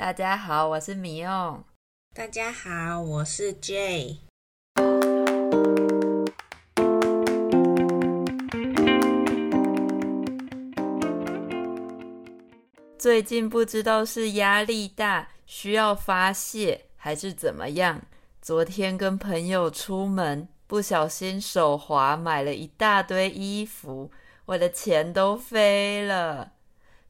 大家好，我是米用。大家好，我是 Jay。最近不知道是压力大，需要发泄，还是怎么样？昨天跟朋友出门，不小心手滑，买了一大堆衣服，我的钱都飞了。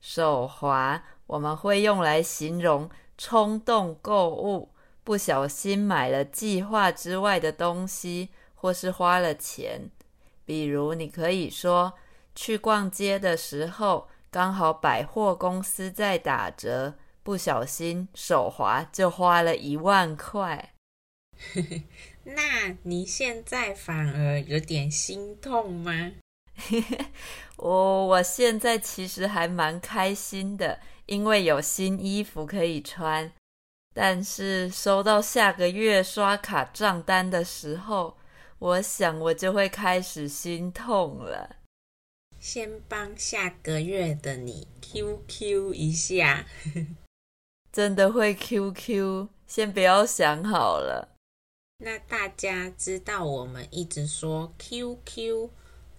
手滑，我们会用来形容冲动购物。不小心买了计划之外的东西，或是花了钱。比如，你可以说，去逛街的时候，刚好百货公司在打折，不小心手滑就花了一万块。那你现在反而有点心痛吗？我我现在其实还蛮开心的，因为有新衣服可以穿。但是收到下个月刷卡账单的时候，我想我就会开始心痛了。先帮下个月的你 QQ 一下，真的会 QQ？先不要想好了。那大家知道我们一直说 QQ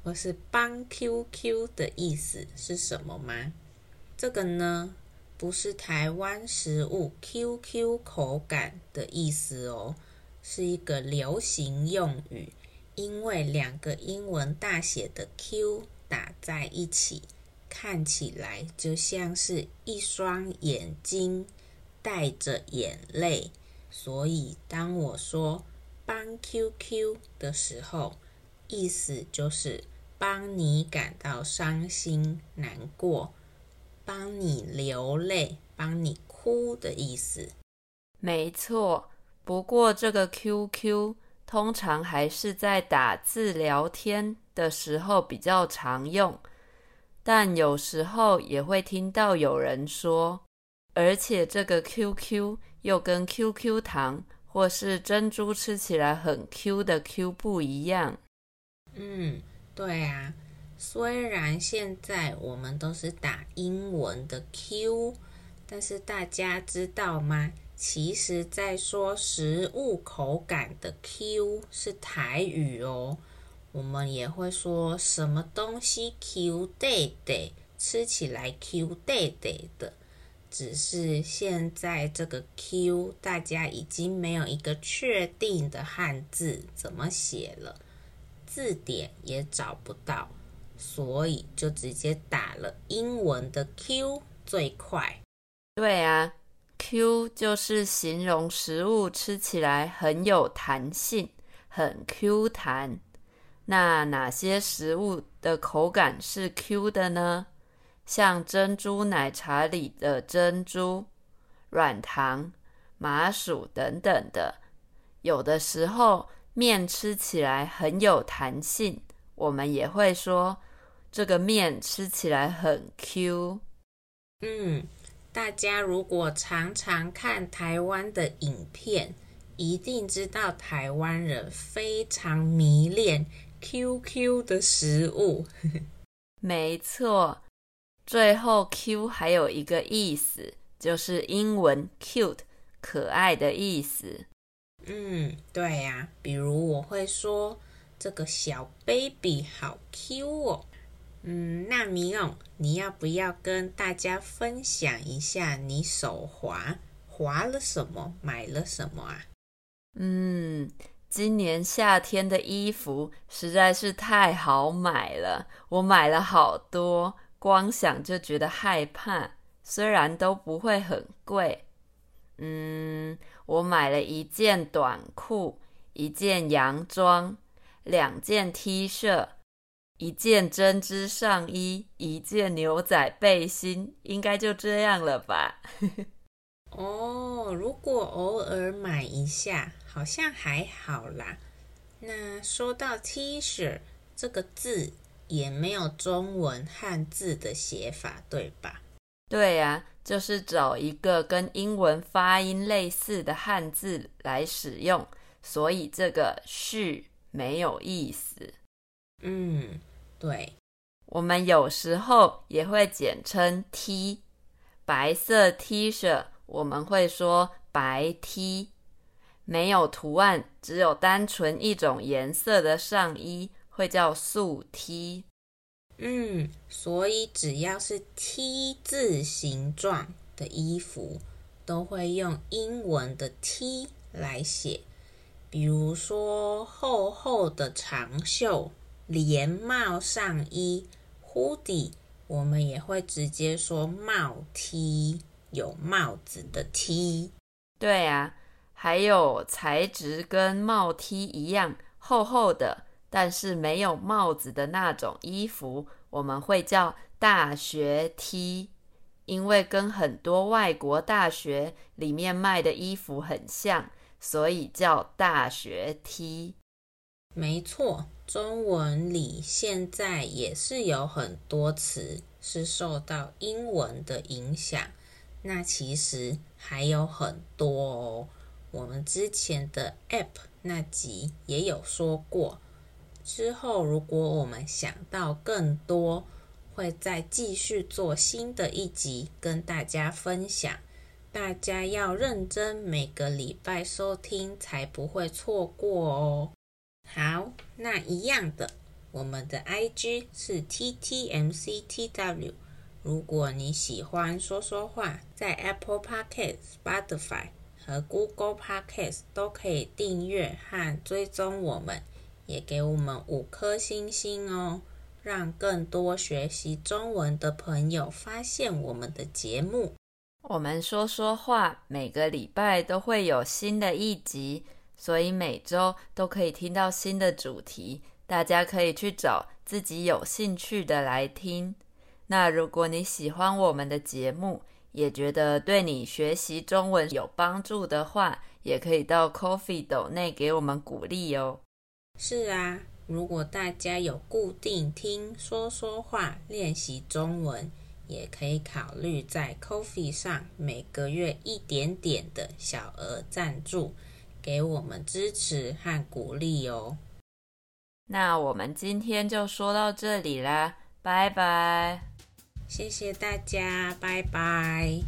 或是帮 QQ 的意思是什么吗？这个呢？不是台湾食物 QQ 口感的意思哦，是一个流行用语。因为两个英文大写的 Q 打在一起，看起来就像是一双眼睛带着眼泪，所以当我说帮 QQ 的时候，意思就是帮你感到伤心难过。帮你流泪、帮你哭的意思。没错，不过这个 QQ 通常还是在打字聊天的时候比较常用，但有时候也会听到有人说，而且这个 QQ 又跟 QQ 糖或是珍珠吃起来很 Q 的 Q 不一样。嗯，对啊。虽然现在我们都是打英文的 Q，但是大家知道吗？其实，在说食物口感的 Q 是台语哦。我们也会说什么东西 Q 弟弟，吃起来 Q 弟弟的。只是现在这个 Q，大家已经没有一个确定的汉字怎么写了，字典也找不到。所以就直接打了英文的 Q 最快。对啊，Q 就是形容食物吃起来很有弹性，很 Q 弹。那哪些食物的口感是 Q 的呢？像珍珠奶茶里的珍珠、软糖、麻薯等等的。有的时候面吃起来很有弹性，我们也会说。这个面吃起来很 Q。嗯，大家如果常常看台湾的影片，一定知道台湾人非常迷恋 QQ 的食物。没错，最后 Q 还有一个意思，就是英文 cute 可爱的意思。嗯，对呀，比如我会说这个小 baby 好 Q 哦。嗯，那米勇，你要不要跟大家分享一下你手滑滑了什么，买了什么啊？嗯，今年夏天的衣服实在是太好买了，我买了好多，光想就觉得害怕。虽然都不会很贵，嗯，我买了一件短裤，一件洋装，两件 T 恤。一件针织上衣，一件牛仔背心，应该就这样了吧？哦，如果偶尔买一下，好像还好啦。那说到 T 恤这个字，也没有中文汉字的写法，对吧？对呀，就是找一个跟英文发音类似的汉字来使用，所以这个“续”没有意思。嗯。对，我们有时候也会简称 T。白色 T 恤我们会说白 T。没有图案，只有单纯一种颜色的上衣会叫素 T。嗯，所以只要是 T 字形状的衣服，都会用英文的 T 来写。比如说厚厚的长袖连帽上衣 hoodie，我们也会直接说帽 T，有帽子的 T。对啊。还有材质跟帽 T 一样厚厚的，但是没有帽子的那种衣服，我们会叫大学 T，因为跟很多外国大学里面卖的衣服很像，所以叫大学 T。没错，中文里现在也是有很多词是受到英文的影响，那其实还有很多哦。我们之前的 App 那集也有说过，之后如果我们想到更多，会再继续做新的一集跟大家分享。大家要认真每个礼拜收听，才不会错过哦。好，那一样的，我们的 IG 是 TTMCTW。如果你喜欢说说话，在 Apple Podcast、Spotify。和 Google Podcast 都可以订阅和追踪我们，也给我们五颗星星哦，让更多学习中文的朋友发现我们的节目。我们说说话，每个礼拜都会有新的一集，所以每周都可以听到新的主题，大家可以去找自己有兴趣的来听。那如果你喜欢我们的节目，也觉得对你学习中文有帮助的话，也可以到 Coffee 斗内给我们鼓励哦。是啊，如果大家有固定听说说话练习中文，也可以考虑在 Coffee 上每个月一点点的小额赞助，给我们支持和鼓励哦。那我们今天就说到这里啦，拜拜。谢谢大家，拜拜。